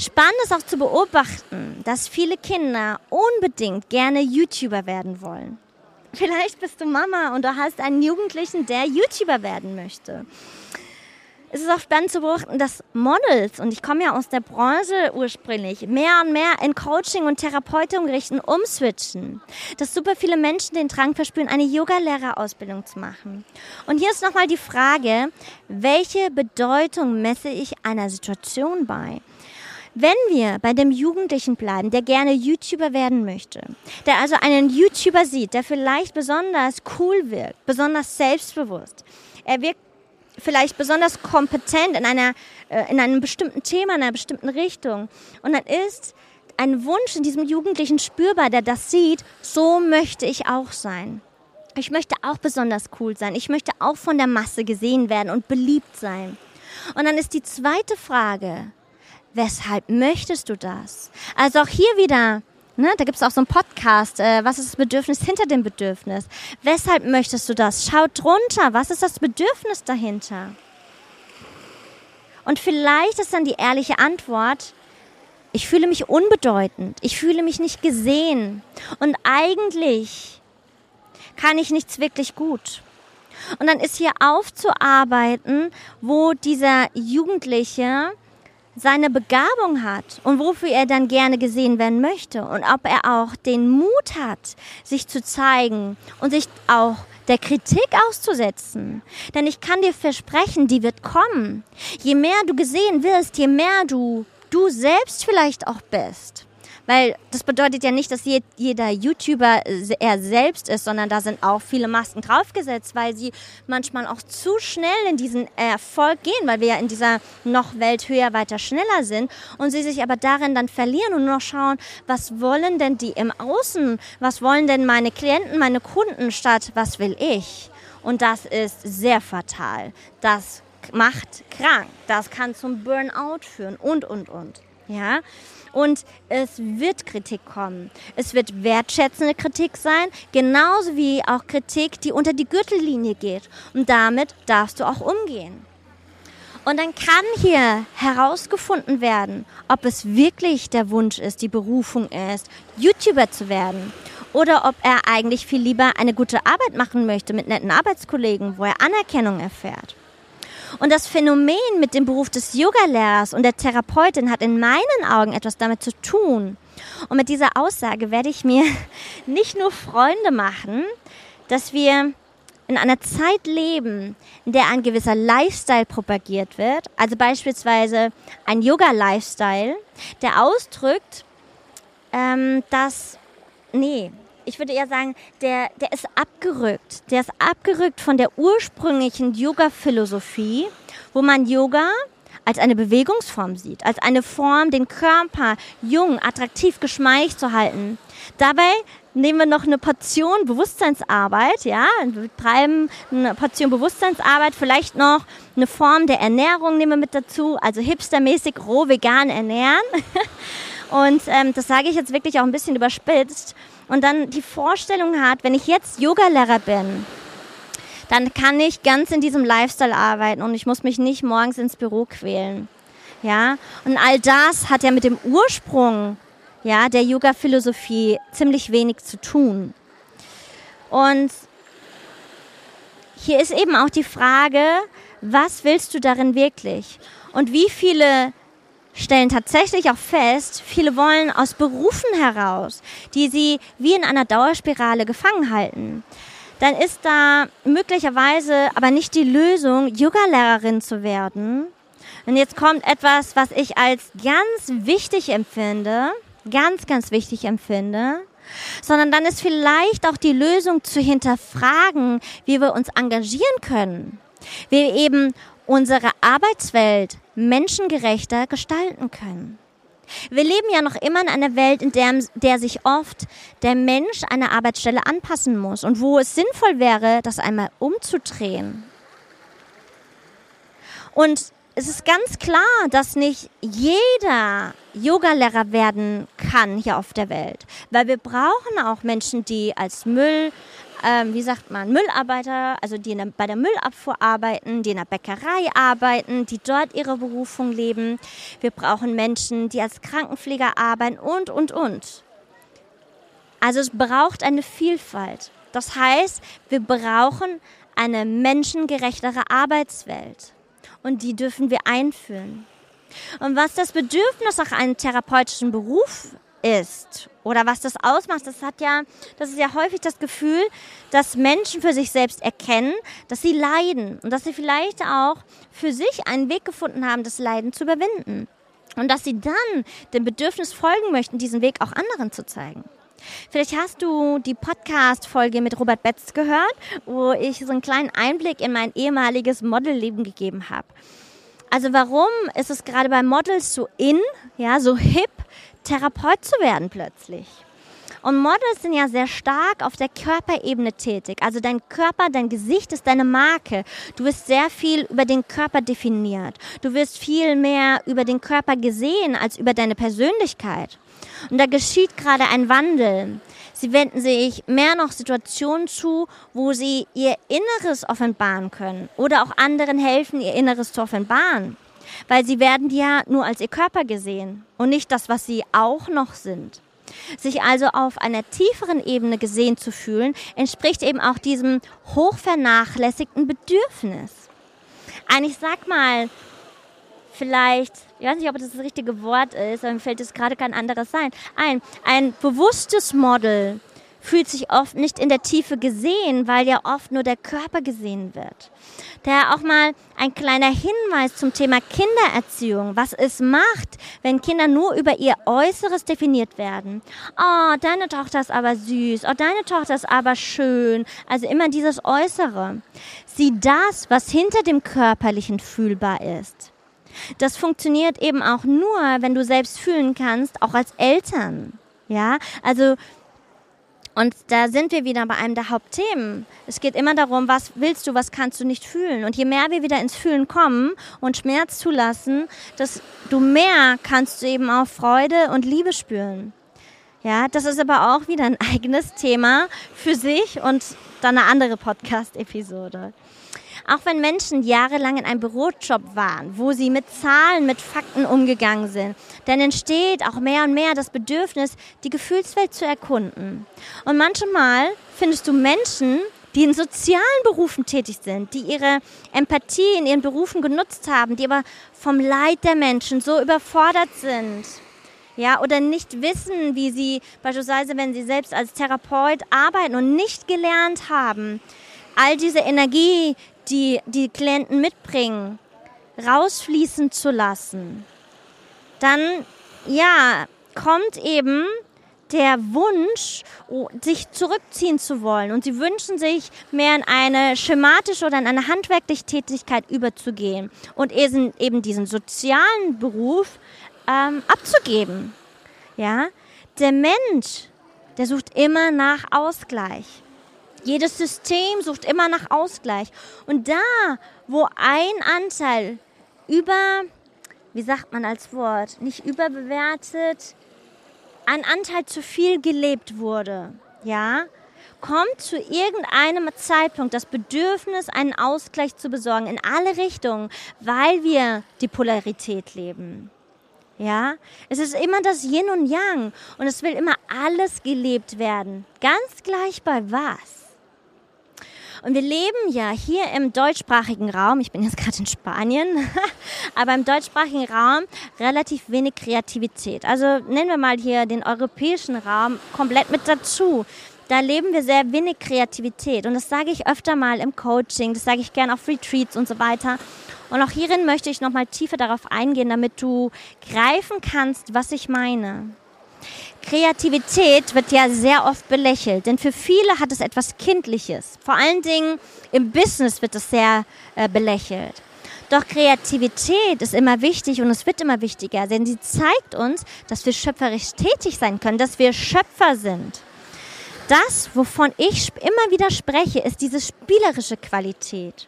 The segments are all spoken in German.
Spannend ist auch zu beobachten, dass viele Kinder unbedingt gerne YouTuber werden wollen. Vielleicht bist du Mama und du hast einen Jugendlichen, der YouTuber werden möchte es ist auch spannend zu beobachten, dass Models, und ich komme ja aus der Branche ursprünglich, mehr und mehr in Coaching und Therapeutung richten, umswitchen. Dass super viele Menschen den Drang verspüren, eine Yoga-Lehrerausbildung zu machen. Und hier ist nochmal die Frage, welche Bedeutung messe ich einer Situation bei? Wenn wir bei dem Jugendlichen bleiben, der gerne YouTuber werden möchte, der also einen YouTuber sieht, der vielleicht besonders cool wirkt, besonders selbstbewusst, er wirkt vielleicht besonders kompetent in, einer, äh, in einem bestimmten Thema, in einer bestimmten Richtung. Und dann ist ein Wunsch in diesem Jugendlichen spürbar, der das sieht, so möchte ich auch sein. Ich möchte auch besonders cool sein. Ich möchte auch von der Masse gesehen werden und beliebt sein. Und dann ist die zweite Frage, weshalb möchtest du das? Also auch hier wieder Ne? Da gibt es auch so einen Podcast. Äh, was ist das Bedürfnis hinter dem Bedürfnis? Weshalb möchtest du das? Schau drunter. Was ist das Bedürfnis dahinter? Und vielleicht ist dann die ehrliche Antwort, ich fühle mich unbedeutend. Ich fühle mich nicht gesehen. Und eigentlich kann ich nichts wirklich gut. Und dann ist hier aufzuarbeiten, wo dieser Jugendliche seine Begabung hat und wofür er dann gerne gesehen werden möchte und ob er auch den Mut hat, sich zu zeigen und sich auch der Kritik auszusetzen. Denn ich kann dir versprechen, die wird kommen. Je mehr du gesehen wirst, je mehr du du selbst vielleicht auch bist. Weil das bedeutet ja nicht, dass jeder YouTuber er selbst ist, sondern da sind auch viele Masken draufgesetzt, weil sie manchmal auch zu schnell in diesen Erfolg gehen, weil wir ja in dieser noch Welt höher, weiter, schneller sind und sie sich aber darin dann verlieren und nur noch schauen, was wollen denn die im Außen, was wollen denn meine Klienten, meine Kunden statt, was will ich? Und das ist sehr fatal. Das macht krank. Das kann zum Burnout führen und, und, und. Ja. Und es wird Kritik kommen. Es wird wertschätzende Kritik sein, genauso wie auch Kritik, die unter die Gürtellinie geht. Und damit darfst du auch umgehen. Und dann kann hier herausgefunden werden, ob es wirklich der Wunsch ist, die Berufung ist, YouTuber zu werden. Oder ob er eigentlich viel lieber eine gute Arbeit machen möchte mit netten Arbeitskollegen, wo er Anerkennung erfährt. Und das Phänomen mit dem Beruf des Yogalehrers und der Therapeutin hat in meinen Augen etwas damit zu tun. Und mit dieser Aussage werde ich mir nicht nur Freunde machen, dass wir in einer Zeit leben, in der ein gewisser Lifestyle propagiert wird, also beispielsweise ein Yoga-Lifestyle, der ausdrückt, ähm, dass, nee, ich würde eher sagen, der, der ist abgerückt. Der ist abgerückt von der ursprünglichen Yoga-Philosophie, wo man Yoga als eine Bewegungsform sieht, als eine Form, den Körper jung, attraktiv, geschmeidig zu halten. Dabei nehmen wir noch eine Portion Bewusstseinsarbeit, ja, wir treiben eine Portion Bewusstseinsarbeit, vielleicht noch eine Form der Ernährung nehmen wir mit dazu, also hipstermäßig roh vegan ernähren. Und ähm, das sage ich jetzt wirklich auch ein bisschen überspitzt und dann die Vorstellung hat, wenn ich jetzt Yogalehrer bin, dann kann ich ganz in diesem Lifestyle arbeiten und ich muss mich nicht morgens ins Büro quälen. Ja, und all das hat ja mit dem Ursprung ja, der Yoga-Philosophie ziemlich wenig zu tun. Und hier ist eben auch die Frage, was willst du darin wirklich? Und wie viele stellen tatsächlich auch fest, viele wollen aus Berufen heraus, die sie wie in einer Dauerspirale gefangen halten. Dann ist da möglicherweise aber nicht die Lösung, Yoga-Lehrerin zu werden. Und jetzt kommt etwas, was ich als ganz wichtig empfinde, ganz, ganz wichtig empfinde, sondern dann ist vielleicht auch die Lösung zu hinterfragen, wie wir uns engagieren können. Wie wir eben unsere Arbeitswelt menschengerechter gestalten können. Wir leben ja noch immer in einer Welt, in der, der sich oft der Mensch einer Arbeitsstelle anpassen muss und wo es sinnvoll wäre, das einmal umzudrehen. Und es ist ganz klar, dass nicht jeder Yogalehrer werden kann hier auf der Welt, weil wir brauchen auch Menschen, die als Müll ähm, wie sagt man, Müllarbeiter, also die der, bei der Müllabfuhr arbeiten, die in der Bäckerei arbeiten, die dort ihre Berufung leben. Wir brauchen Menschen, die als Krankenpfleger arbeiten und, und, und. Also es braucht eine Vielfalt. Das heißt, wir brauchen eine menschengerechtere Arbeitswelt. Und die dürfen wir einführen. Und was das Bedürfnis nach einem therapeutischen Beruf ist oder was das ausmacht, das hat ja, das ist ja häufig das Gefühl, dass Menschen für sich selbst erkennen, dass sie leiden und dass sie vielleicht auch für sich einen Weg gefunden haben, das Leiden zu überwinden. Und dass sie dann dem Bedürfnis folgen möchten, diesen Weg auch anderen zu zeigen. Vielleicht hast du die Podcast-Folge mit Robert Betz gehört, wo ich so einen kleinen Einblick in mein ehemaliges Modelleben gegeben habe. Also warum ist es gerade bei Models so in, ja, so hip, Therapeut zu werden plötzlich? Und Models sind ja sehr stark auf der Körperebene tätig. Also dein Körper, dein Gesicht ist deine Marke. Du wirst sehr viel über den Körper definiert. Du wirst viel mehr über den Körper gesehen als über deine Persönlichkeit. Und da geschieht gerade ein Wandel. Sie wenden sich mehr noch Situationen zu, wo sie ihr Inneres offenbaren können oder auch anderen helfen, ihr Inneres zu offenbaren. Weil sie werden ja nur als ihr Körper gesehen und nicht das, was sie auch noch sind. Sich also auf einer tieferen Ebene gesehen zu fühlen, entspricht eben auch diesem hochvernachlässigten Bedürfnis. Eigentlich sag mal, vielleicht, ich weiß nicht, ob das das richtige Wort ist, aber mir fällt es gerade kein anderes sein, ein, ein bewusstes Model fühlt sich oft nicht in der Tiefe gesehen, weil ja oft nur der Körper gesehen wird. Daher auch mal ein kleiner Hinweis zum Thema Kindererziehung, was es macht, wenn Kinder nur über ihr Äußeres definiert werden. Oh, deine Tochter ist aber süß, oh, deine Tochter ist aber schön. Also immer dieses Äußere. Sieh das, was hinter dem Körperlichen fühlbar ist. Das funktioniert eben auch nur, wenn du selbst fühlen kannst, auch als Eltern. Ja, also und da sind wir wieder bei einem der Hauptthemen. Es geht immer darum, was willst du, was kannst du nicht fühlen. Und je mehr wir wieder ins Fühlen kommen und Schmerz zulassen, desto mehr kannst du eben auch Freude und Liebe spüren. Ja, das ist aber auch wieder ein eigenes Thema für sich und dann eine andere Podcast-Episode. Auch wenn Menschen jahrelang in einem Bürojob waren, wo sie mit Zahlen, mit Fakten umgegangen sind, dann entsteht auch mehr und mehr das Bedürfnis, die Gefühlswelt zu erkunden. Und manchmal findest du Menschen, die in sozialen Berufen tätig sind, die ihre Empathie in ihren Berufen genutzt haben, die aber vom Leid der Menschen so überfordert sind. Ja, oder nicht wissen, wie sie beispielsweise, wenn sie selbst als Therapeut arbeiten und nicht gelernt haben, all diese Energie, die die Klienten mitbringen, rausfließen zu lassen, dann ja, kommt eben der Wunsch, sich zurückziehen zu wollen. Und sie wünschen sich, mehr in eine schematische oder in eine handwerkliche Tätigkeit überzugehen und eben diesen sozialen Beruf ähm, abzugeben. Ja, der Mensch, der sucht immer nach Ausgleich. Jedes System sucht immer nach Ausgleich. Und da, wo ein Anteil über, wie sagt man als Wort, nicht überbewertet, ein Anteil zu viel gelebt wurde, ja, kommt zu irgendeinem Zeitpunkt das Bedürfnis, einen Ausgleich zu besorgen in alle Richtungen, weil wir die Polarität leben. Ja, es ist immer das Yin und Yang und es will immer alles gelebt werden, ganz gleich bei was. Und wir leben ja hier im deutschsprachigen Raum, ich bin jetzt gerade in Spanien, aber im deutschsprachigen Raum relativ wenig Kreativität. Also nennen wir mal hier den europäischen Raum komplett mit dazu. Da leben wir sehr wenig Kreativität. Und das sage ich öfter mal im Coaching, das sage ich gerne auf Retreats und so weiter. Und auch hierin möchte ich nochmal tiefer darauf eingehen, damit du greifen kannst, was ich meine. Kreativität wird ja sehr oft belächelt, denn für viele hat es etwas Kindliches. Vor allen Dingen im Business wird es sehr äh, belächelt. Doch Kreativität ist immer wichtig und es wird immer wichtiger, denn sie zeigt uns, dass wir schöpferisch tätig sein können, dass wir Schöpfer sind. Das, wovon ich immer wieder spreche, ist diese spielerische Qualität.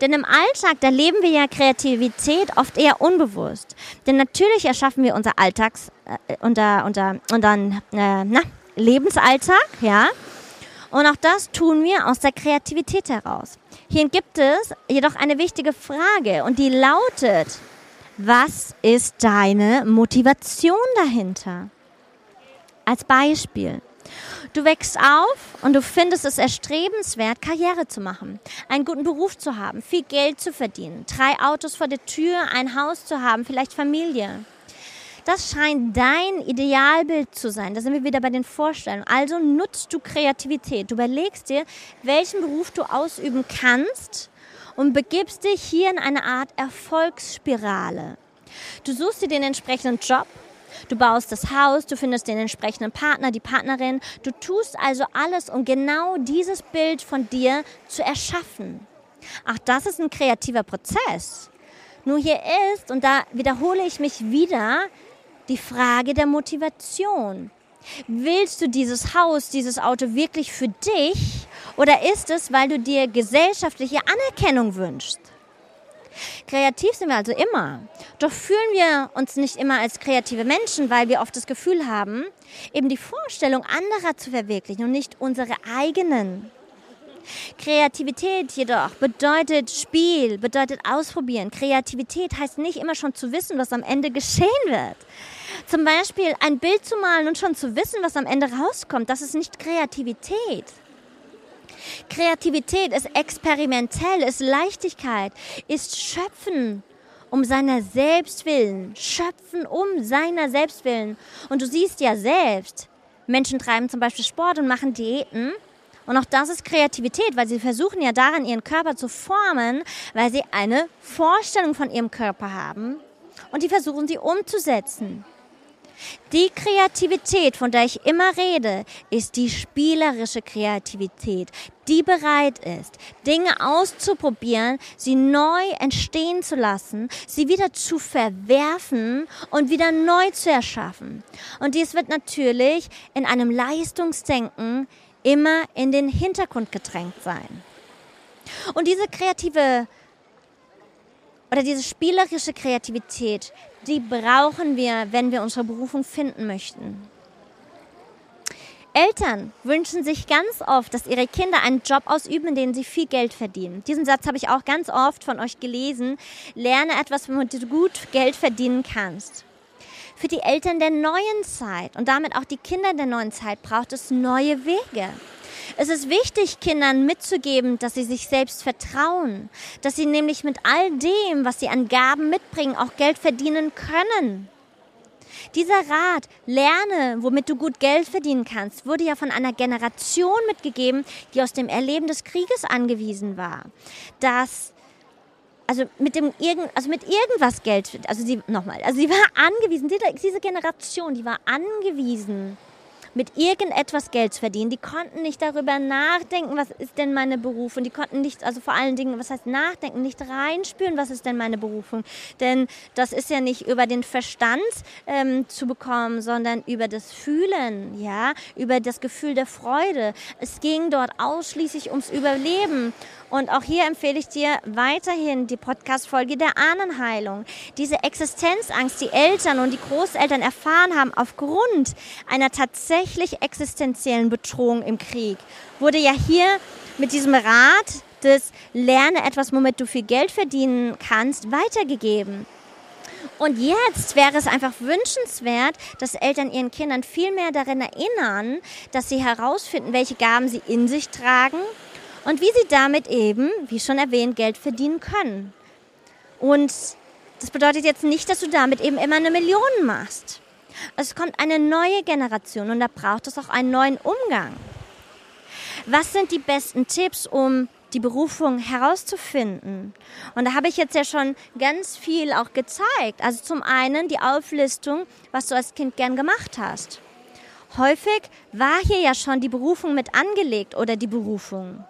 Denn im Alltag, da leben wir ja Kreativität oft eher unbewusst. Denn natürlich erschaffen wir unser Alltags, äh, unser, unser, unseren äh, na, Lebensalltag, ja. Und auch das tun wir aus der Kreativität heraus. Hier gibt es jedoch eine wichtige Frage und die lautet, was ist deine Motivation dahinter? Als Beispiel. Du wächst auf und du findest es erstrebenswert, Karriere zu machen, einen guten Beruf zu haben, viel Geld zu verdienen, drei Autos vor der Tür, ein Haus zu haben, vielleicht Familie. Das scheint dein Idealbild zu sein. Da sind wir wieder bei den Vorstellungen. Also nutzt du Kreativität. Du überlegst dir, welchen Beruf du ausüben kannst und begibst dich hier in eine Art Erfolgsspirale. Du suchst dir den entsprechenden Job, du baust das Haus, du findest den entsprechenden Partner, die Partnerin. Du tust also alles, um genau dieses Bild von dir zu erschaffen. Ach, das ist ein kreativer Prozess. Nur hier ist, und da wiederhole ich mich wieder, die Frage der Motivation. Willst du dieses Haus, dieses Auto wirklich für dich oder ist es, weil du dir gesellschaftliche Anerkennung wünschst? Kreativ sind wir also immer. Doch fühlen wir uns nicht immer als kreative Menschen, weil wir oft das Gefühl haben, eben die Vorstellung anderer zu verwirklichen und nicht unsere eigenen. Kreativität jedoch bedeutet Spiel, bedeutet ausprobieren. Kreativität heißt nicht immer schon zu wissen, was am Ende geschehen wird. Zum Beispiel ein Bild zu malen und schon zu wissen, was am Ende rauskommt, das ist nicht Kreativität. Kreativität ist experimentell, ist Leichtigkeit, ist Schöpfen um seiner selbst willen. Schöpfen um seiner selbst willen. Und du siehst ja selbst, Menschen treiben zum Beispiel Sport und machen Diäten. Und auch das ist Kreativität, weil sie versuchen ja daran, ihren Körper zu formen, weil sie eine Vorstellung von ihrem Körper haben und die versuchen sie umzusetzen. Die Kreativität, von der ich immer rede, ist die spielerische Kreativität, die bereit ist, Dinge auszuprobieren, sie neu entstehen zu lassen, sie wieder zu verwerfen und wieder neu zu erschaffen. Und dies wird natürlich in einem Leistungsdenken immer in den Hintergrund gedrängt sein. Und diese kreative oder diese spielerische Kreativität, die brauchen wir, wenn wir unsere Berufung finden möchten. Eltern wünschen sich ganz oft, dass ihre Kinder einen Job ausüben, in dem sie viel Geld verdienen. Diesen Satz habe ich auch ganz oft von euch gelesen. Lerne etwas, womit du gut Geld verdienen kannst. Für die Eltern der neuen Zeit und damit auch die Kinder der neuen Zeit braucht es neue Wege. Es ist wichtig, Kindern mitzugeben, dass sie sich selbst vertrauen, dass sie nämlich mit all dem, was sie an Gaben mitbringen, auch Geld verdienen können. Dieser Rat, lerne, womit du gut Geld verdienen kannst, wurde ja von einer Generation mitgegeben, die aus dem Erleben des Krieges angewiesen war. Dass also mit dem also mit irgendwas Geld, also sie nochmal, also sie war angewiesen, diese Generation, die war angewiesen mit irgendetwas Geld zu verdienen. Die konnten nicht darüber nachdenken, was ist denn meine Berufung. Die konnten nicht, also vor allen Dingen, was heißt nachdenken, nicht reinspüren, was ist denn meine Berufung. Denn das ist ja nicht über den Verstand ähm, zu bekommen, sondern über das Fühlen, ja, über das Gefühl der Freude. Es ging dort ausschließlich ums Überleben. Und auch hier empfehle ich dir weiterhin die Podcast-Folge der Ahnenheilung. Diese Existenzangst, die Eltern und die Großeltern erfahren haben aufgrund einer tatsächlich existenziellen Bedrohung im Krieg, wurde ja hier mit diesem Rat des Lerne etwas, womit du viel Geld verdienen kannst, weitergegeben. Und jetzt wäre es einfach wünschenswert, dass Eltern ihren Kindern viel mehr darin erinnern, dass sie herausfinden, welche Gaben sie in sich tragen und wie sie damit eben, wie schon erwähnt, Geld verdienen können. Und das bedeutet jetzt nicht, dass du damit eben immer eine Million machst. Es kommt eine neue Generation und da braucht es auch einen neuen Umgang. Was sind die besten Tipps, um die Berufung herauszufinden? Und da habe ich jetzt ja schon ganz viel auch gezeigt. Also zum einen die Auflistung, was du als Kind gern gemacht hast. Häufig war hier ja schon die Berufung mit angelegt oder die Berufung.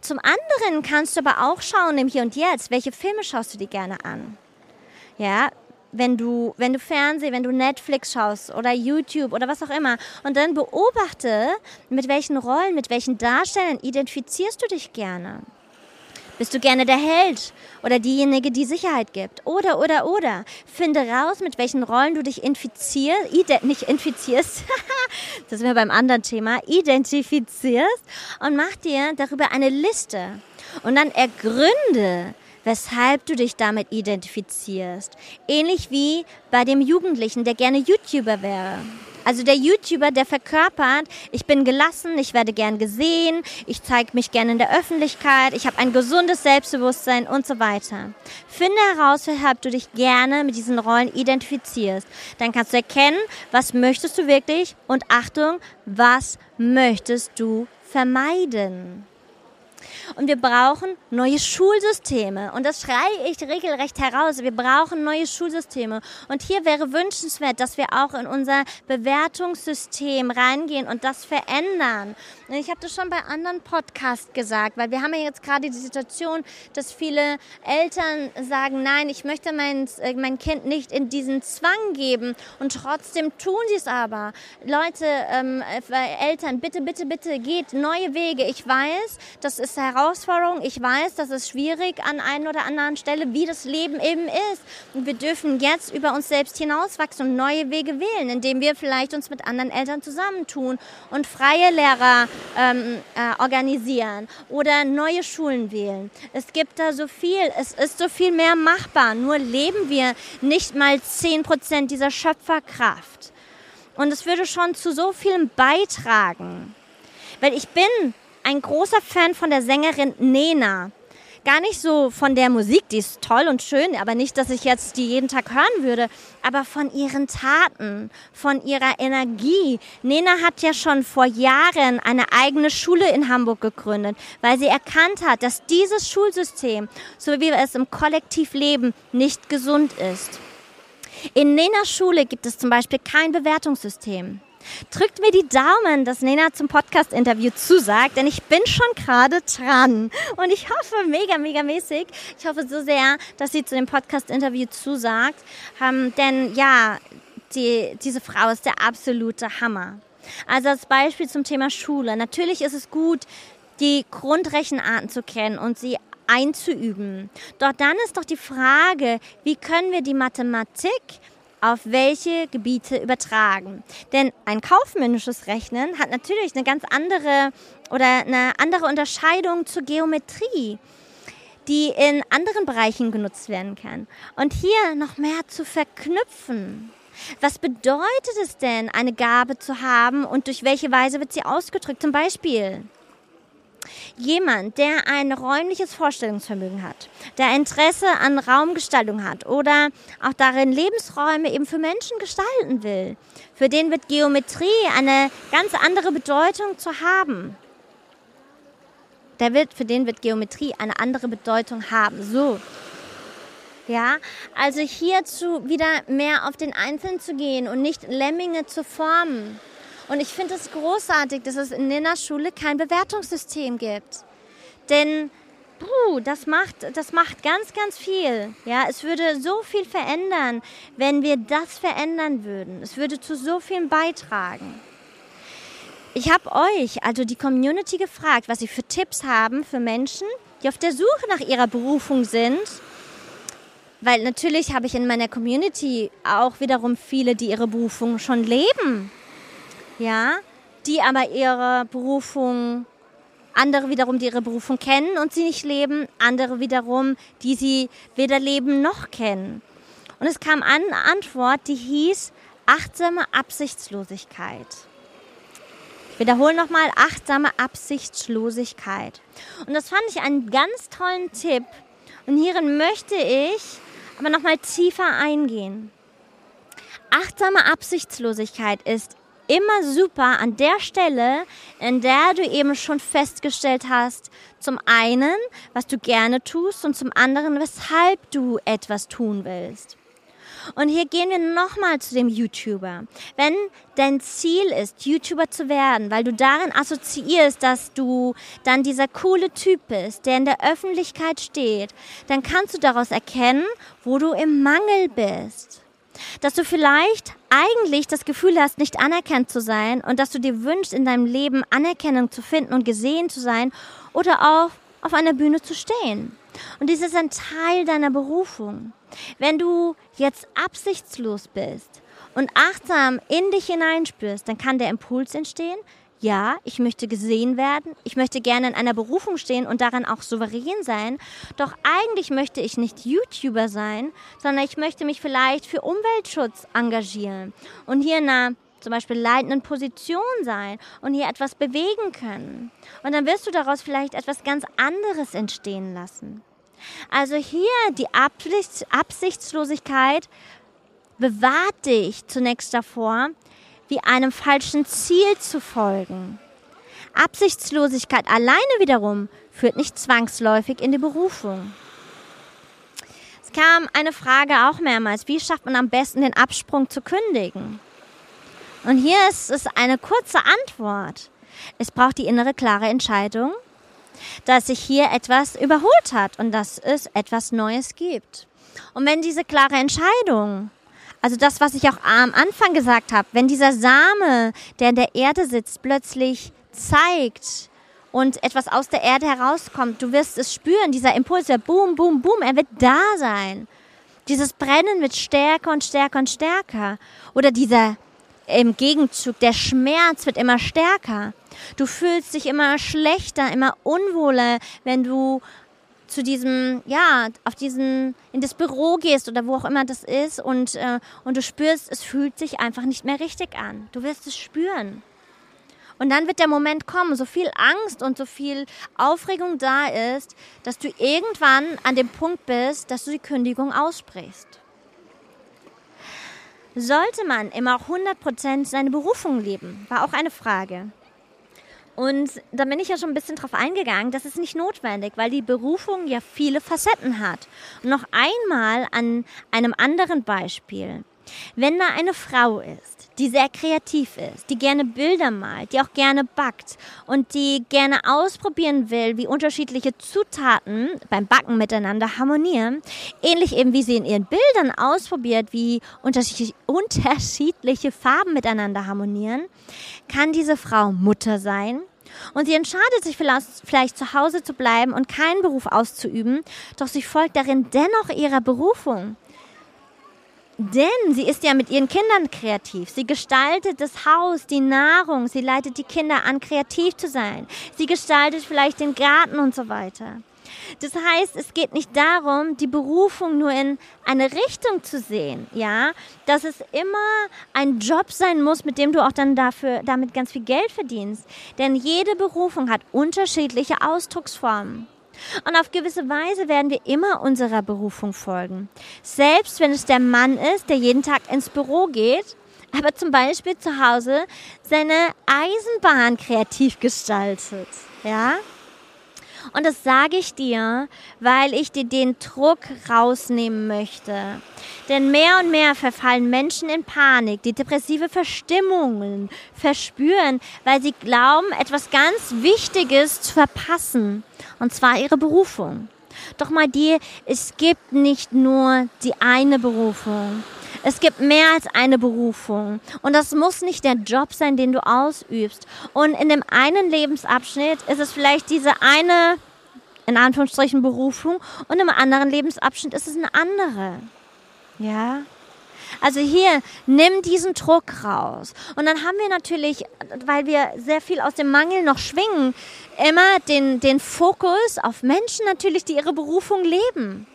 Zum anderen kannst du aber auch schauen im Hier und Jetzt, welche Filme schaust du dir gerne an? Ja, wenn du, wenn du Fernsehen, wenn du Netflix schaust oder YouTube oder was auch immer und dann beobachte, mit welchen Rollen, mit welchen Darstellern identifizierst du dich gerne. Bist du gerne der Held oder diejenige, die Sicherheit gibt? Oder, oder, oder. Finde raus, mit welchen Rollen du dich infizierst, nicht infizierst, das sind wir beim anderen Thema, identifizierst und mach dir darüber eine Liste. Und dann ergründe, weshalb du dich damit identifizierst. Ähnlich wie bei dem Jugendlichen, der gerne YouTuber wäre. Also der YouTuber, der verkörpert, ich bin gelassen, ich werde gern gesehen, ich zeige mich gern in der Öffentlichkeit, ich habe ein gesundes Selbstbewusstsein und so weiter. Finde heraus, weshalb du dich gerne mit diesen Rollen identifizierst. Dann kannst du erkennen, was möchtest du wirklich und Achtung, was möchtest du vermeiden. Und wir brauchen neue Schulsysteme. Und das schreie ich regelrecht heraus. Wir brauchen neue Schulsysteme. Und hier wäre wünschenswert, dass wir auch in unser Bewertungssystem reingehen und das verändern. Ich habe das schon bei anderen Podcasts gesagt, weil wir haben ja jetzt gerade die Situation, dass viele Eltern sagen, nein, ich möchte mein, äh, mein Kind nicht in diesen Zwang geben. Und trotzdem tun sie es aber. Leute, ähm, äh, Eltern, bitte, bitte, bitte, geht neue Wege. Ich weiß, das ist Herausforderung. Ich weiß, das ist schwierig an einer oder anderen Stelle, wie das Leben eben ist. Und wir dürfen jetzt über uns selbst hinauswachsen und neue Wege wählen, indem wir vielleicht uns mit anderen Eltern zusammentun und freie Lehrer ähm, äh, organisieren oder neue Schulen wählen. Es gibt da so viel, es ist so viel mehr machbar. Nur leben wir nicht mal 10 Prozent dieser Schöpferkraft. Und es würde schon zu so vielem beitragen. Weil ich bin ein großer Fan von der Sängerin Nena. Gar nicht so von der Musik, die ist toll und schön, aber nicht, dass ich jetzt die jeden Tag hören würde, aber von ihren Taten, von ihrer Energie. Nena hat ja schon vor Jahren eine eigene Schule in Hamburg gegründet, weil sie erkannt hat, dass dieses Schulsystem, so wie wir es im Kollektiv leben, nicht gesund ist. In Nenas Schule gibt es zum Beispiel kein Bewertungssystem. Drückt mir die Daumen, dass Nena zum Podcast-Interview zusagt, denn ich bin schon gerade dran. Und ich hoffe mega, mega mäßig. Ich hoffe so sehr, dass sie zu dem Podcast-Interview zusagt. Ähm, denn ja, die, diese Frau ist der absolute Hammer. Also als Beispiel zum Thema Schule. Natürlich ist es gut, die Grundrechenarten zu kennen und sie einzuüben. Doch dann ist doch die Frage, wie können wir die Mathematik auf welche Gebiete übertragen. Denn ein kaufmännisches Rechnen hat natürlich eine ganz andere oder eine andere Unterscheidung zur Geometrie, die in anderen Bereichen genutzt werden kann. Und hier noch mehr zu verknüpfen. Was bedeutet es denn, eine Gabe zu haben und durch welche Weise wird sie ausgedrückt? Zum Beispiel Jemand, der ein räumliches Vorstellungsvermögen hat, der Interesse an Raumgestaltung hat oder auch darin Lebensräume eben für Menschen gestalten will, für den wird Geometrie eine ganz andere Bedeutung zu haben. Der wird, für den wird Geometrie eine andere Bedeutung haben. So. Ja, also hierzu wieder mehr auf den Einzelnen zu gehen und nicht Lemminge zu formen. Und ich finde es großartig, dass es in Ninas Schule kein Bewertungssystem gibt. Denn puh, das macht, das macht ganz, ganz viel. Ja, es würde so viel verändern, wenn wir das verändern würden. Es würde zu so vielen beitragen. Ich habe euch, also die Community, gefragt, was sie für Tipps haben für Menschen, die auf der Suche nach ihrer Berufung sind. Weil natürlich habe ich in meiner Community auch wiederum viele, die ihre Berufung schon leben ja, die aber ihre Berufung, andere wiederum, die ihre Berufung kennen und sie nicht leben, andere wiederum, die sie weder leben noch kennen. Und es kam eine Antwort, die hieß achtsame Absichtslosigkeit. Ich wiederhole nochmal achtsame Absichtslosigkeit. Und das fand ich einen ganz tollen Tipp. Und hierin möchte ich aber nochmal tiefer eingehen. Achtsame Absichtslosigkeit ist immer super an der Stelle, in der du eben schon festgestellt hast, zum einen, was du gerne tust und zum anderen, weshalb du etwas tun willst. Und hier gehen wir nochmal zu dem YouTuber. Wenn dein Ziel ist, YouTuber zu werden, weil du darin assoziierst, dass du dann dieser coole Typ bist, der in der Öffentlichkeit steht, dann kannst du daraus erkennen, wo du im Mangel bist dass du vielleicht eigentlich das Gefühl hast, nicht anerkannt zu sein und dass du dir wünschst, in deinem Leben Anerkennung zu finden und gesehen zu sein oder auch auf einer Bühne zu stehen. Und dies ist ein Teil deiner Berufung. Wenn du jetzt absichtslos bist und achtsam in dich hineinspürst, dann kann der Impuls entstehen, ja, ich möchte gesehen werden, ich möchte gerne in einer Berufung stehen und daran auch souverän sein, doch eigentlich möchte ich nicht YouTuber sein, sondern ich möchte mich vielleicht für Umweltschutz engagieren und hier in einer zum Beispiel leitenden Position sein und hier etwas bewegen können. Und dann wirst du daraus vielleicht etwas ganz anderes entstehen lassen. Also hier die Absichtslosigkeit bewahrt dich zunächst davor, wie einem falschen Ziel zu folgen. Absichtslosigkeit alleine wiederum führt nicht zwangsläufig in die Berufung. Es kam eine Frage auch mehrmals, wie schafft man am besten den Absprung zu kündigen? Und hier ist es eine kurze Antwort. Es braucht die innere klare Entscheidung, dass sich hier etwas überholt hat und dass es etwas Neues gibt. Und wenn diese klare Entscheidung also das, was ich auch am Anfang gesagt habe, wenn dieser Same, der in der Erde sitzt, plötzlich zeigt und etwas aus der Erde herauskommt, du wirst es spüren, dieser Impuls, der Boom, Boom, Boom, er wird da sein. Dieses Brennen wird stärker und stärker und stärker. Oder dieser im Gegenzug, der Schmerz wird immer stärker. Du fühlst dich immer schlechter, immer unwohler, wenn du zu diesem, ja, auf diesen, in das Büro gehst oder wo auch immer das ist und, äh, und du spürst, es fühlt sich einfach nicht mehr richtig an. Du wirst es spüren. Und dann wird der Moment kommen, so viel Angst und so viel Aufregung da ist, dass du irgendwann an dem Punkt bist, dass du die Kündigung aussprichst. Sollte man immer auch 100% seine Berufung leben? War auch eine Frage. Und da bin ich ja schon ein bisschen drauf eingegangen, das ist nicht notwendig, weil die Berufung ja viele Facetten hat. Und noch einmal an einem anderen Beispiel. Wenn da eine Frau ist, die sehr kreativ ist, die gerne Bilder malt, die auch gerne backt und die gerne ausprobieren will, wie unterschiedliche Zutaten beim Backen miteinander harmonieren, ähnlich eben wie sie in ihren Bildern ausprobiert, wie unterschiedliche Farben miteinander harmonieren, kann diese Frau Mutter sein, und sie entscheidet sich vielleicht zu Hause zu bleiben und keinen Beruf auszuüben, doch sie folgt darin dennoch ihrer Berufung. Denn sie ist ja mit ihren Kindern kreativ. Sie gestaltet das Haus, die Nahrung, sie leitet die Kinder an, kreativ zu sein. Sie gestaltet vielleicht den Garten und so weiter. Das heißt, es geht nicht darum, die Berufung nur in eine Richtung zu sehen, ja, dass es immer ein Job sein muss, mit dem du auch dann dafür, damit ganz viel Geld verdienst. Denn jede Berufung hat unterschiedliche Ausdrucksformen. Und auf gewisse Weise werden wir immer unserer Berufung folgen. Selbst wenn es der Mann ist, der jeden Tag ins Büro geht, aber zum Beispiel zu Hause seine Eisenbahn kreativ gestaltet. Ja? Und das sage ich dir, weil ich dir den Druck rausnehmen möchte. Denn mehr und mehr verfallen Menschen in Panik, die depressive Verstimmungen verspüren, weil sie glauben, etwas ganz Wichtiges zu verpassen. Und zwar ihre Berufung. Doch mal dir, es gibt nicht nur die eine Berufung. Es gibt mehr als eine Berufung. Und das muss nicht der Job sein, den du ausübst. Und in dem einen Lebensabschnitt ist es vielleicht diese eine, in Anführungsstrichen, Berufung. Und im anderen Lebensabschnitt ist es eine andere. Ja? Also hier, nimm diesen Druck raus. Und dann haben wir natürlich, weil wir sehr viel aus dem Mangel noch schwingen, immer den, den Fokus auf Menschen natürlich, die ihre Berufung leben.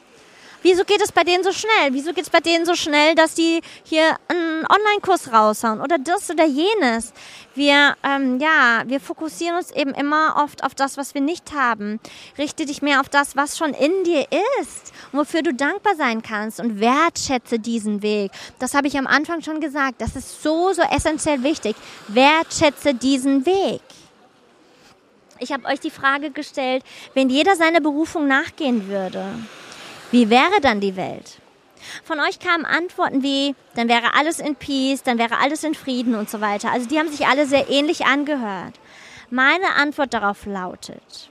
Wieso geht es bei denen so schnell? Wieso geht es bei denen so schnell, dass die hier einen Online-Kurs raushauen oder das oder jenes? Wir, ähm, ja, wir fokussieren uns eben immer oft auf das, was wir nicht haben. Richte dich mehr auf das, was schon in dir ist und wofür du dankbar sein kannst und wertschätze diesen Weg. Das habe ich am Anfang schon gesagt. Das ist so, so essentiell wichtig. Wertschätze diesen Weg. Ich habe euch die Frage gestellt, wenn jeder seiner Berufung nachgehen würde, wie wäre dann die Welt? Von euch kamen Antworten wie, dann wäre alles in Peace, dann wäre alles in Frieden und so weiter. Also die haben sich alle sehr ähnlich angehört. Meine Antwort darauf lautet,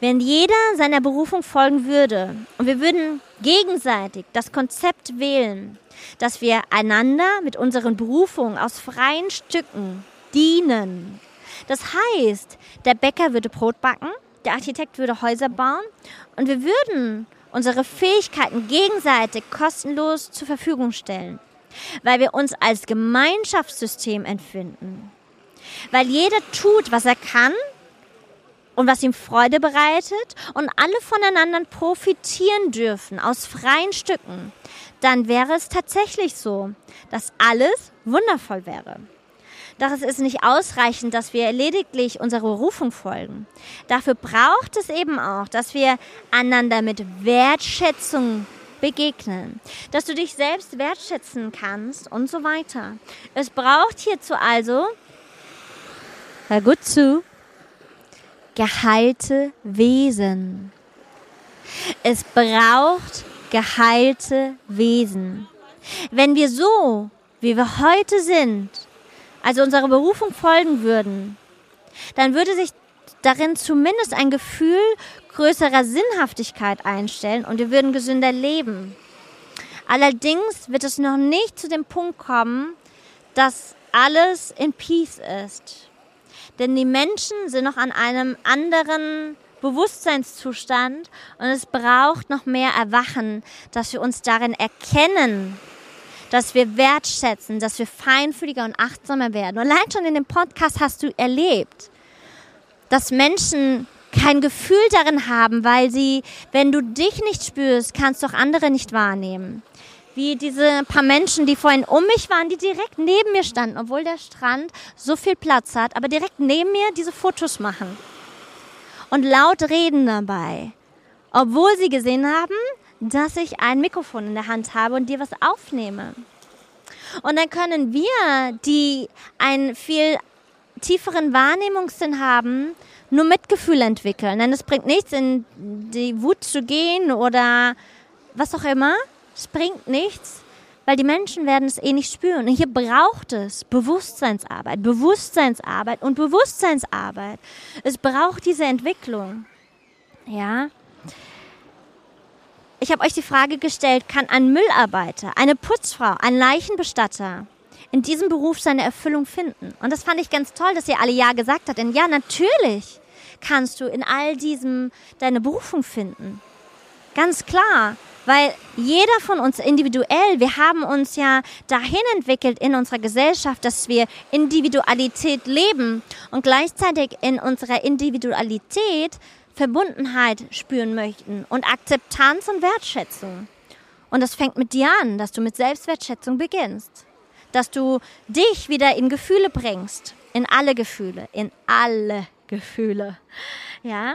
wenn jeder seiner Berufung folgen würde und wir würden gegenseitig das Konzept wählen, dass wir einander mit unseren Berufungen aus freien Stücken dienen. Das heißt, der Bäcker würde Brot backen, der Architekt würde Häuser bauen und wir würden unsere Fähigkeiten gegenseitig kostenlos zur Verfügung stellen. weil wir uns als Gemeinschaftssystem empfinden, weil jeder tut, was er kann und was ihm Freude bereitet und alle voneinander profitieren dürfen aus freien Stücken, dann wäre es tatsächlich so, dass alles wundervoll wäre. Doch es ist nicht ausreichend, dass wir lediglich unserer Berufung folgen. Dafür braucht es eben auch, dass wir einander mit Wertschätzung begegnen, dass du dich selbst wertschätzen kannst und so weiter. Es braucht hierzu also, hör gut zu, geheilte Wesen. Es braucht geheilte Wesen. Wenn wir so, wie wir heute sind, also unserer Berufung folgen würden, dann würde sich darin zumindest ein Gefühl größerer Sinnhaftigkeit einstellen und wir würden gesünder leben. Allerdings wird es noch nicht zu dem Punkt kommen, dass alles in Peace ist. Denn die Menschen sind noch an einem anderen Bewusstseinszustand und es braucht noch mehr Erwachen, dass wir uns darin erkennen, dass wir wertschätzen, dass wir feinfühliger und achtsamer werden. Und allein schon in dem Podcast hast du erlebt, dass Menschen kein Gefühl darin haben, weil sie, wenn du dich nicht spürst, kannst du auch andere nicht wahrnehmen. Wie diese paar Menschen, die vorhin um mich waren, die direkt neben mir standen, obwohl der Strand so viel Platz hat, aber direkt neben mir diese Fotos machen. Und laut reden dabei. Obwohl sie gesehen haben, dass ich ein Mikrofon in der Hand habe und dir was aufnehme. Und dann können wir, die einen viel tieferen Wahrnehmungssinn haben, nur Mitgefühl entwickeln. Denn es bringt nichts, in die Wut zu gehen oder was auch immer. Es bringt nichts, weil die Menschen werden es eh nicht spüren. Und hier braucht es Bewusstseinsarbeit, Bewusstseinsarbeit und Bewusstseinsarbeit. Es braucht diese Entwicklung. Ja. Ich habe euch die Frage gestellt, kann ein Müllarbeiter, eine Putzfrau, ein Leichenbestatter in diesem Beruf seine Erfüllung finden? Und das fand ich ganz toll, dass ihr alle Ja gesagt habt. Denn ja, natürlich kannst du in all diesem deine Berufung finden. Ganz klar. Weil jeder von uns individuell, wir haben uns ja dahin entwickelt in unserer Gesellschaft, dass wir Individualität leben und gleichzeitig in unserer Individualität Verbundenheit spüren möchten und Akzeptanz und Wertschätzung. Und das fängt mit dir an, dass du mit Selbstwertschätzung beginnst. Dass du dich wieder in Gefühle bringst. In alle Gefühle. In alle Gefühle. Ja?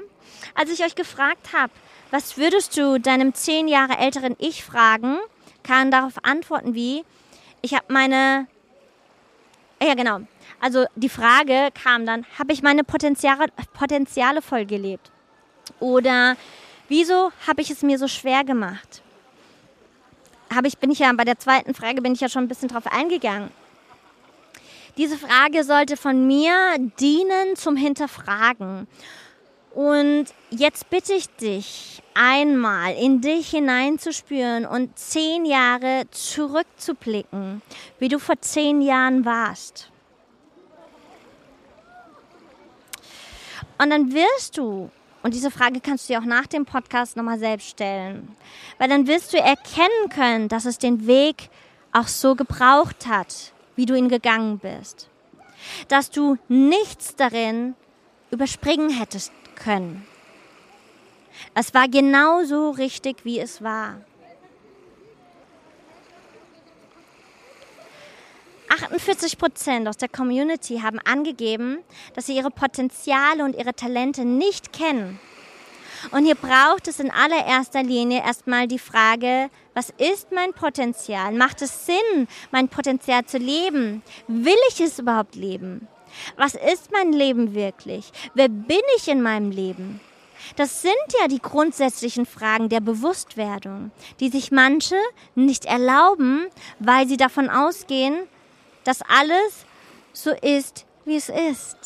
Als ich euch gefragt habe, was würdest du deinem zehn Jahre älteren Ich fragen, kann darauf antworten wie, ich habe meine, ja genau, also die Frage kam dann, habe ich meine Potenziale, Potenziale voll gelebt? Oder wieso habe ich es mir so schwer gemacht? Habe ich, bin ich ja bei der zweiten Frage bin ich ja schon ein bisschen drauf eingegangen. Diese Frage sollte von mir dienen zum Hinterfragen. Und jetzt bitte ich dich, einmal in dich hineinzuspüren und zehn Jahre zurückzublicken, wie du vor zehn Jahren warst. Und dann wirst du und diese Frage kannst du dir auch nach dem Podcast nochmal selbst stellen. Weil dann wirst du erkennen können, dass es den Weg auch so gebraucht hat, wie du ihn gegangen bist. Dass du nichts darin überspringen hättest können. Es war genauso richtig, wie es war. 48 Prozent aus der Community haben angegeben, dass sie ihre Potenziale und ihre Talente nicht kennen. Und hier braucht es in allererster Linie erstmal die Frage, was ist mein Potenzial? Macht es Sinn, mein Potenzial zu leben? Will ich es überhaupt leben? Was ist mein Leben wirklich? Wer bin ich in meinem Leben? Das sind ja die grundsätzlichen Fragen der Bewusstwerdung, die sich manche nicht erlauben, weil sie davon ausgehen, dass alles so ist, wie es ist.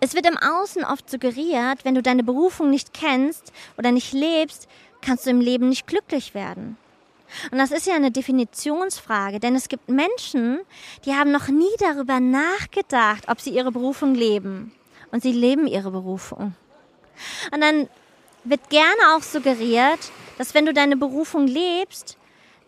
Es wird im Außen oft suggeriert, wenn du deine Berufung nicht kennst oder nicht lebst, kannst du im Leben nicht glücklich werden. Und das ist ja eine Definitionsfrage, denn es gibt Menschen, die haben noch nie darüber nachgedacht, ob sie ihre Berufung leben. Und sie leben ihre Berufung. Und dann wird gerne auch suggeriert, dass wenn du deine Berufung lebst,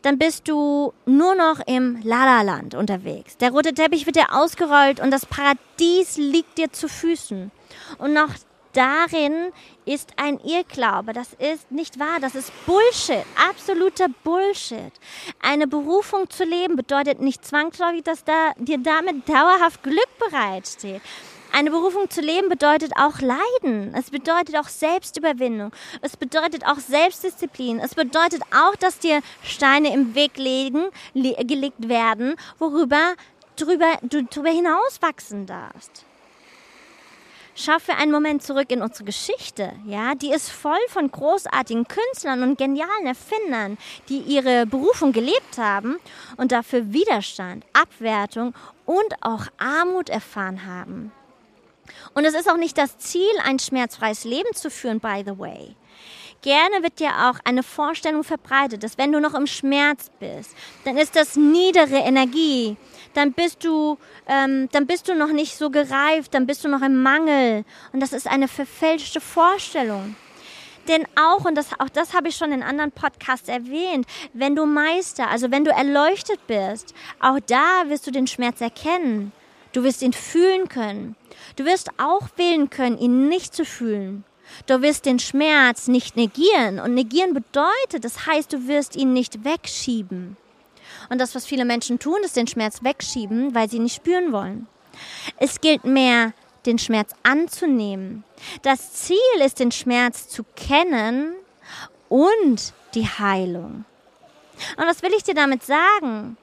dann bist du nur noch im Lala-Land unterwegs. Der rote Teppich wird dir ausgerollt und das Paradies liegt dir zu Füßen. Und noch darin ist ein Irrglaube. Das ist nicht wahr. Das ist Bullshit. Absoluter Bullshit. Eine Berufung zu leben bedeutet nicht zwangsläufig, dass da, dir damit dauerhaft Glück bereitsteht. Eine Berufung zu leben bedeutet auch Leiden. Es bedeutet auch Selbstüberwindung. Es bedeutet auch Selbstdisziplin. Es bedeutet auch, dass dir Steine im Weg legen, gelegt werden, worüber drüber, du darüber hinaus wachsen darfst. Schau für einen Moment zurück in unsere Geschichte. Ja, die ist voll von großartigen Künstlern und genialen Erfindern, die ihre Berufung gelebt haben und dafür Widerstand, Abwertung und auch Armut erfahren haben. Und es ist auch nicht das Ziel, ein schmerzfreies Leben zu führen, by the way. Gerne wird dir auch eine Vorstellung verbreitet, dass wenn du noch im Schmerz bist, dann ist das niedere Energie, dann bist du, ähm, dann bist du noch nicht so gereift, dann bist du noch im Mangel. Und das ist eine verfälschte Vorstellung. Denn auch, und das, auch das habe ich schon in anderen Podcasts erwähnt, wenn du Meister, also wenn du erleuchtet bist, auch da wirst du den Schmerz erkennen. Du wirst ihn fühlen können. Du wirst auch wählen können, ihn nicht zu fühlen. Du wirst den Schmerz nicht negieren. Und negieren bedeutet, das heißt, du wirst ihn nicht wegschieben. Und das, was viele Menschen tun, ist den Schmerz wegschieben, weil sie ihn nicht spüren wollen. Es gilt mehr, den Schmerz anzunehmen. Das Ziel ist, den Schmerz zu kennen und die Heilung. Und was will ich dir damit sagen?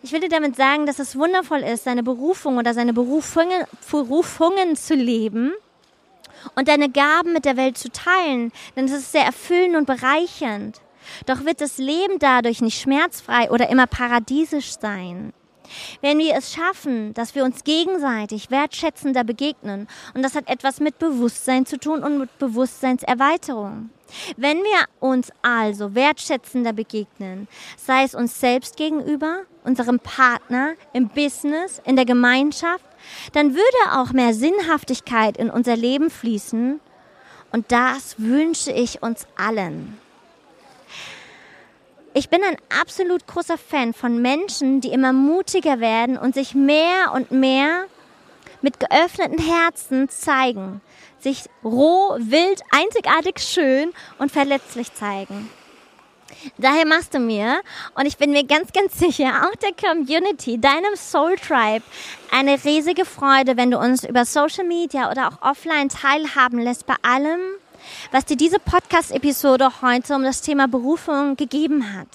Ich will dir damit sagen, dass es wundervoll ist, seine Berufung oder seine Berufungen, Berufungen zu leben und deine Gaben mit der Welt zu teilen, denn es ist sehr erfüllend und bereichernd. Doch wird das Leben dadurch nicht schmerzfrei oder immer paradiesisch sein. Wenn wir es schaffen, dass wir uns gegenseitig wertschätzender begegnen, und das hat etwas mit Bewusstsein zu tun und mit Bewusstseinserweiterung. Wenn wir uns also wertschätzender begegnen, sei es uns selbst gegenüber, unserem Partner, im Business, in der Gemeinschaft, dann würde auch mehr Sinnhaftigkeit in unser Leben fließen. Und das wünsche ich uns allen. Ich bin ein absolut großer Fan von Menschen, die immer mutiger werden und sich mehr und mehr mit geöffneten Herzen zeigen, sich roh, wild, einzigartig schön und verletzlich zeigen. Daher machst du mir, und ich bin mir ganz, ganz sicher, auch der Community, deinem Soul Tribe, eine riesige Freude, wenn du uns über Social Media oder auch offline teilhaben lässt bei allem, was dir diese Podcast-Episode heute um das Thema Berufung gegeben hat.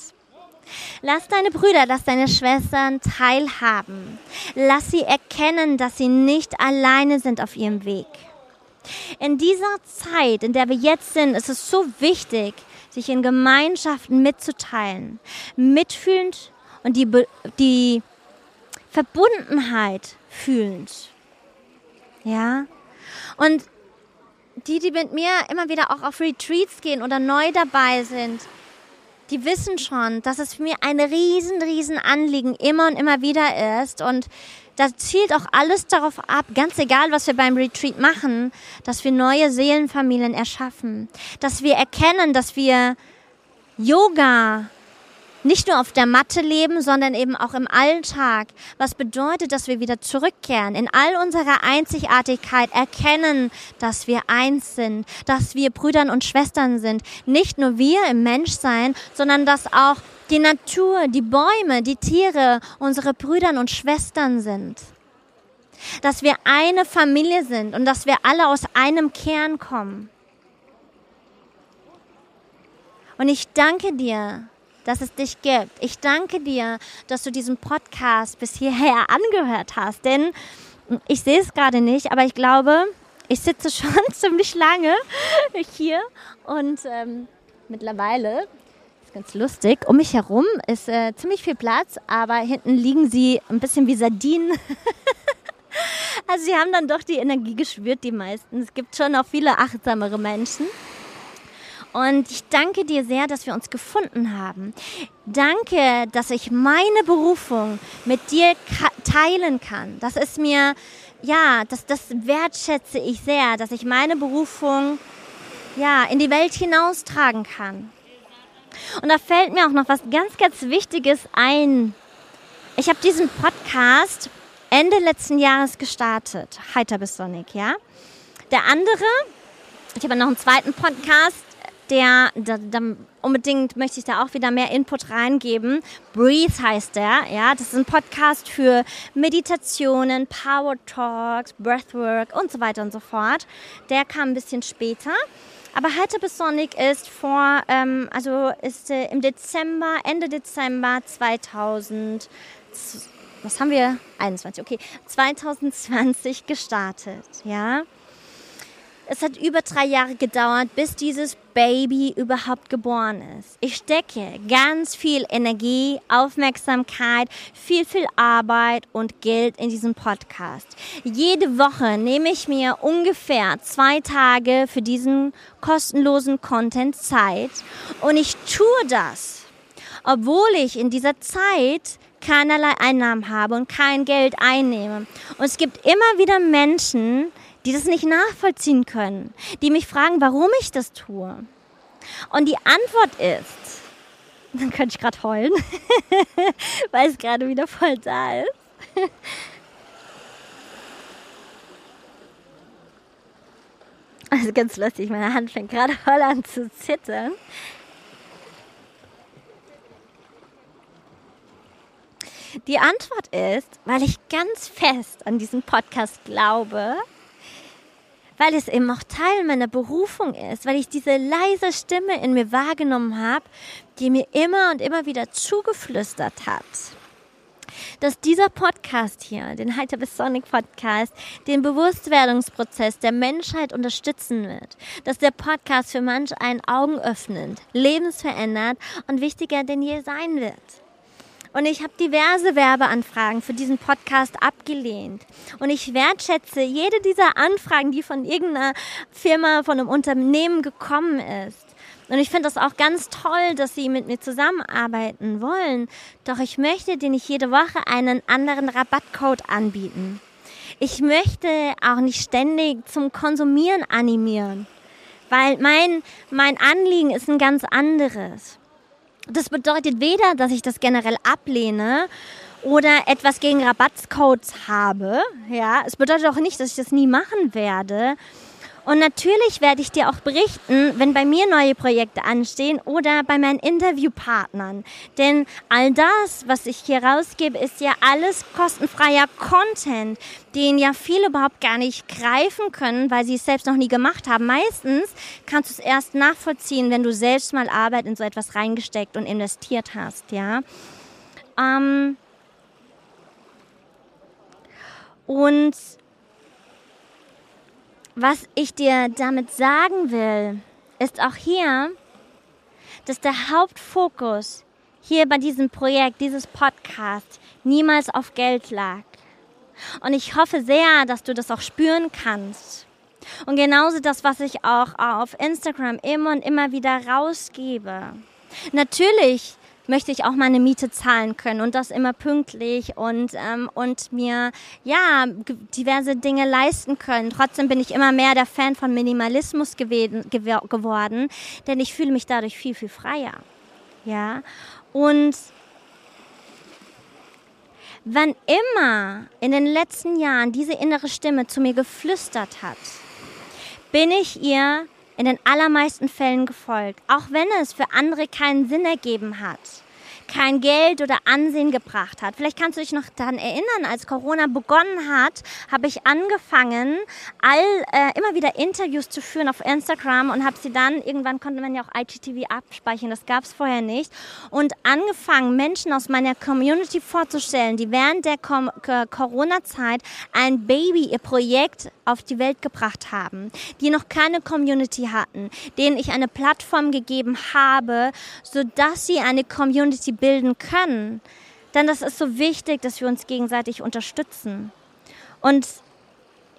Lass deine Brüder, lass deine Schwestern teilhaben. Lass sie erkennen, dass sie nicht alleine sind auf ihrem Weg. In dieser Zeit, in der wir jetzt sind, ist es so wichtig, sich in Gemeinschaften mitzuteilen, mitfühlend und die, die Verbundenheit fühlend. Ja? Und die, die mit mir immer wieder auch auf Retreats gehen oder neu dabei sind, die wissen schon, dass es für mich ein riesen, riesen Anliegen immer und immer wieder ist. Und da zielt auch alles darauf ab, ganz egal, was wir beim Retreat machen, dass wir neue Seelenfamilien erschaffen. Dass wir erkennen, dass wir Yoga nicht nur auf der Matte leben, sondern eben auch im Alltag. Was bedeutet, dass wir wieder zurückkehren, in all unserer Einzigartigkeit erkennen, dass wir eins sind, dass wir Brüdern und Schwestern sind. Nicht nur wir im Menschsein, sondern dass auch die Natur, die Bäume, die Tiere unsere Brüdern und Schwestern sind. Dass wir eine Familie sind und dass wir alle aus einem Kern kommen. Und ich danke dir, dass es dich gibt. Ich danke dir, dass du diesen Podcast bis hierher angehört hast, denn ich sehe es gerade nicht, aber ich glaube, ich sitze schon ziemlich lange hier und ähm, mittlerweile ist ganz lustig. Um mich herum ist äh, ziemlich viel Platz, aber hinten liegen sie ein bisschen wie Sardinen. also sie haben dann doch die Energie gespürt, die meisten. Es gibt schon auch viele achtsamere Menschen. Und ich danke dir sehr, dass wir uns gefunden haben. Danke, dass ich meine Berufung mit dir teilen kann. Das ist mir, ja, das, das wertschätze ich sehr, dass ich meine Berufung, ja, in die Welt hinaustragen kann. Und da fällt mir auch noch was ganz, ganz Wichtiges ein. Ich habe diesen Podcast Ende letzten Jahres gestartet, Heiter bis Sonic, ja. Der andere, ich habe noch einen zweiten Podcast, der, der, der, unbedingt möchte ich da auch wieder mehr Input reingeben. Breathe heißt der, ja. Das ist ein Podcast für Meditationen, Power Talks, Breathwork und so weiter und so fort. Der kam ein bisschen später. Aber Hypersonic ist vor, ähm, also ist äh, im Dezember, Ende Dezember 2000, was haben wir? 21, okay, 2020 gestartet, ja. Es hat über drei Jahre gedauert, bis dieses Baby überhaupt geboren ist. Ich stecke ganz viel Energie, Aufmerksamkeit, viel, viel Arbeit und Geld in diesen Podcast. Jede Woche nehme ich mir ungefähr zwei Tage für diesen kostenlosen Content Zeit und ich tue das, obwohl ich in dieser Zeit keinerlei Einnahmen habe und kein Geld einnehme. Und es gibt immer wieder Menschen, die das nicht nachvollziehen können, die mich fragen, warum ich das tue. Und die Antwort ist, dann könnte ich gerade heulen, weil es gerade wieder voll da ist. Also ganz lustig, meine Hand fängt gerade voll an zu zittern. Die Antwort ist, weil ich ganz fest an diesen Podcast glaube weil es eben auch Teil meiner Berufung ist, weil ich diese leise Stimme in mir wahrgenommen habe, die mir immer und immer wieder zugeflüstert hat. Dass dieser Podcast hier, den Heiter bis Sonic Podcast, den Bewusstwerdungsprozess der Menschheit unterstützen wird. Dass der Podcast für manch einen Augen öffnend, lebensverändert und wichtiger denn je sein wird. Und ich habe diverse Werbeanfragen für diesen Podcast abgelehnt. Und ich wertschätze jede dieser Anfragen, die von irgendeiner Firma, von einem Unternehmen gekommen ist. Und ich finde das auch ganz toll, dass sie mit mir zusammenarbeiten wollen. Doch ich möchte dir nicht jede Woche einen anderen Rabattcode anbieten. Ich möchte auch nicht ständig zum Konsumieren animieren, weil mein, mein Anliegen ist ein ganz anderes. Das bedeutet weder, dass ich das generell ablehne oder etwas gegen Rabattcodes habe. Ja, es bedeutet auch nicht, dass ich das nie machen werde. Und natürlich werde ich dir auch berichten, wenn bei mir neue Projekte anstehen oder bei meinen Interviewpartnern. Denn all das, was ich hier rausgebe, ist ja alles kostenfreier Content, den ja viele überhaupt gar nicht greifen können, weil sie es selbst noch nie gemacht haben. Meistens kannst du es erst nachvollziehen, wenn du selbst mal Arbeit in so etwas reingesteckt und investiert hast, ja. Ähm und was ich dir damit sagen will, ist auch hier, dass der Hauptfokus hier bei diesem Projekt, dieses Podcast, niemals auf Geld lag. Und ich hoffe sehr, dass du das auch spüren kannst. Und genauso das, was ich auch auf Instagram immer und immer wieder rausgebe. Natürlich möchte ich auch meine Miete zahlen können und das immer pünktlich und, ähm, und mir ja diverse Dinge leisten können. Trotzdem bin ich immer mehr der Fan von Minimalismus gewesen, geworden, denn ich fühle mich dadurch viel, viel freier. Ja, und wann immer in den letzten Jahren diese innere Stimme zu mir geflüstert hat, bin ich ihr in den allermeisten Fällen gefolgt, auch wenn es für andere keinen Sinn ergeben hat kein Geld oder Ansehen gebracht hat. Vielleicht kannst du dich noch daran erinnern, als Corona begonnen hat, habe ich angefangen, all äh, immer wieder Interviews zu führen auf Instagram und habe sie dann, irgendwann konnte man ja auch IGTV abspeichern, das gab es vorher nicht, und angefangen, Menschen aus meiner Community vorzustellen, die während der Corona-Zeit ein Baby, ihr Projekt auf die Welt gebracht haben, die noch keine Community hatten, denen ich eine Plattform gegeben habe, sodass sie eine Community bilden können. Denn das ist so wichtig, dass wir uns gegenseitig unterstützen. Und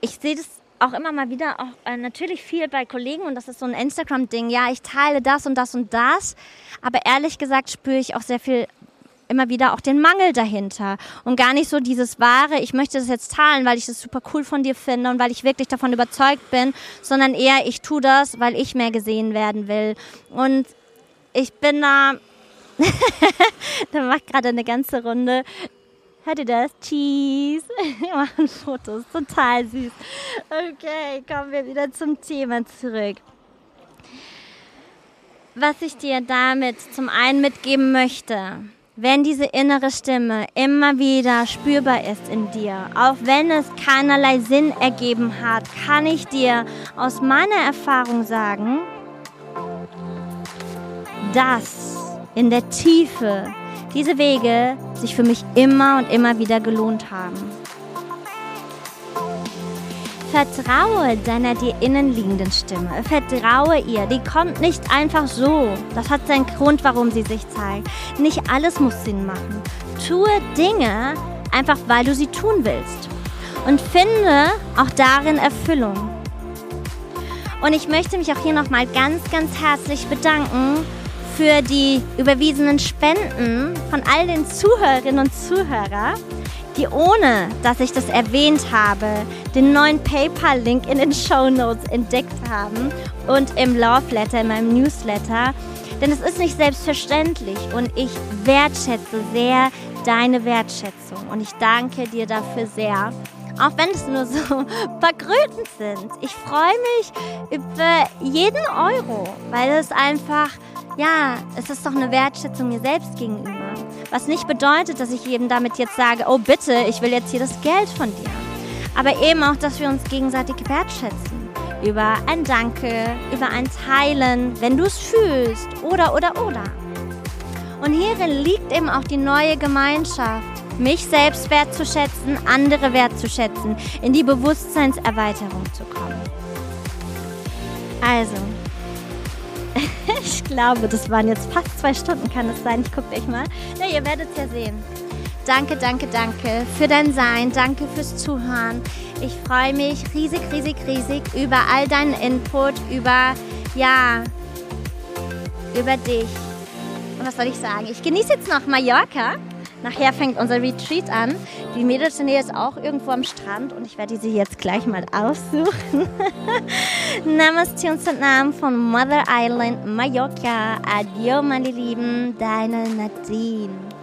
ich sehe das auch immer mal wieder, auch äh, natürlich viel bei Kollegen und das ist so ein Instagram-Ding. Ja, ich teile das und das und das, aber ehrlich gesagt spüre ich auch sehr viel immer wieder auch den Mangel dahinter und gar nicht so dieses wahre, ich möchte das jetzt teilen, weil ich das super cool von dir finde und weil ich wirklich davon überzeugt bin, sondern eher ich tue das, weil ich mehr gesehen werden will. Und ich bin da. da macht gerade eine ganze Runde. Hört ihr das? Cheese. Wir machen Fotos. Total süß. Okay, kommen wir wieder zum Thema zurück. Was ich dir damit zum einen mitgeben möchte, wenn diese innere Stimme immer wieder spürbar ist in dir, auch wenn es keinerlei Sinn ergeben hat, kann ich dir aus meiner Erfahrung sagen, dass in der Tiefe diese Wege sich für mich immer und immer wieder gelohnt haben. Vertraue deiner dir innen liegenden Stimme. Vertraue ihr. Die kommt nicht einfach so. Das hat seinen Grund, warum sie sich zeigt. Nicht alles muss Sinn machen. Tue Dinge einfach, weil du sie tun willst. Und finde auch darin Erfüllung. Und ich möchte mich auch hier nochmal ganz, ganz herzlich bedanken für die überwiesenen Spenden von all den Zuhörerinnen und Zuhörern die ohne, dass ich das erwähnt habe, den neuen PayPal-Link in den Show Notes entdeckt haben und im Love Letter, in meinem Newsletter. Denn es ist nicht selbstverständlich und ich wertschätze sehr deine Wertschätzung und ich danke dir dafür sehr. Auch wenn es nur so ein paar Kröten sind. Ich freue mich über jeden Euro, weil es einfach, ja, es ist doch eine Wertschätzung mir selbst gegenüber. Was nicht bedeutet, dass ich jedem damit jetzt sage, oh bitte, ich will jetzt hier das Geld von dir. Aber eben auch, dass wir uns gegenseitig wertschätzen. Über ein Danke, über ein Teilen, wenn du es fühlst. Oder, oder, oder. Und hierin liegt eben auch die neue Gemeinschaft. Mich selbst wertzuschätzen, andere wertzuschätzen, in die Bewusstseinserweiterung zu kommen. Also, ich glaube, das waren jetzt fast zwei Stunden, kann es sein. Ich gucke gleich mal. Na, ihr werdet es ja sehen. Danke, danke, danke für dein Sein. Danke fürs Zuhören. Ich freue mich riesig, riesig, riesig über all deinen Input, über, ja, über dich. Und was soll ich sagen? Ich genieße jetzt noch Mallorca. Nachher fängt unser Retreat an. Die Mädelstournee ist auch irgendwo am Strand und ich werde sie jetzt gleich mal aussuchen. Namaste und Namen von Mother Island, Mallorca. Adieu, meine Lieben, deine Nadine.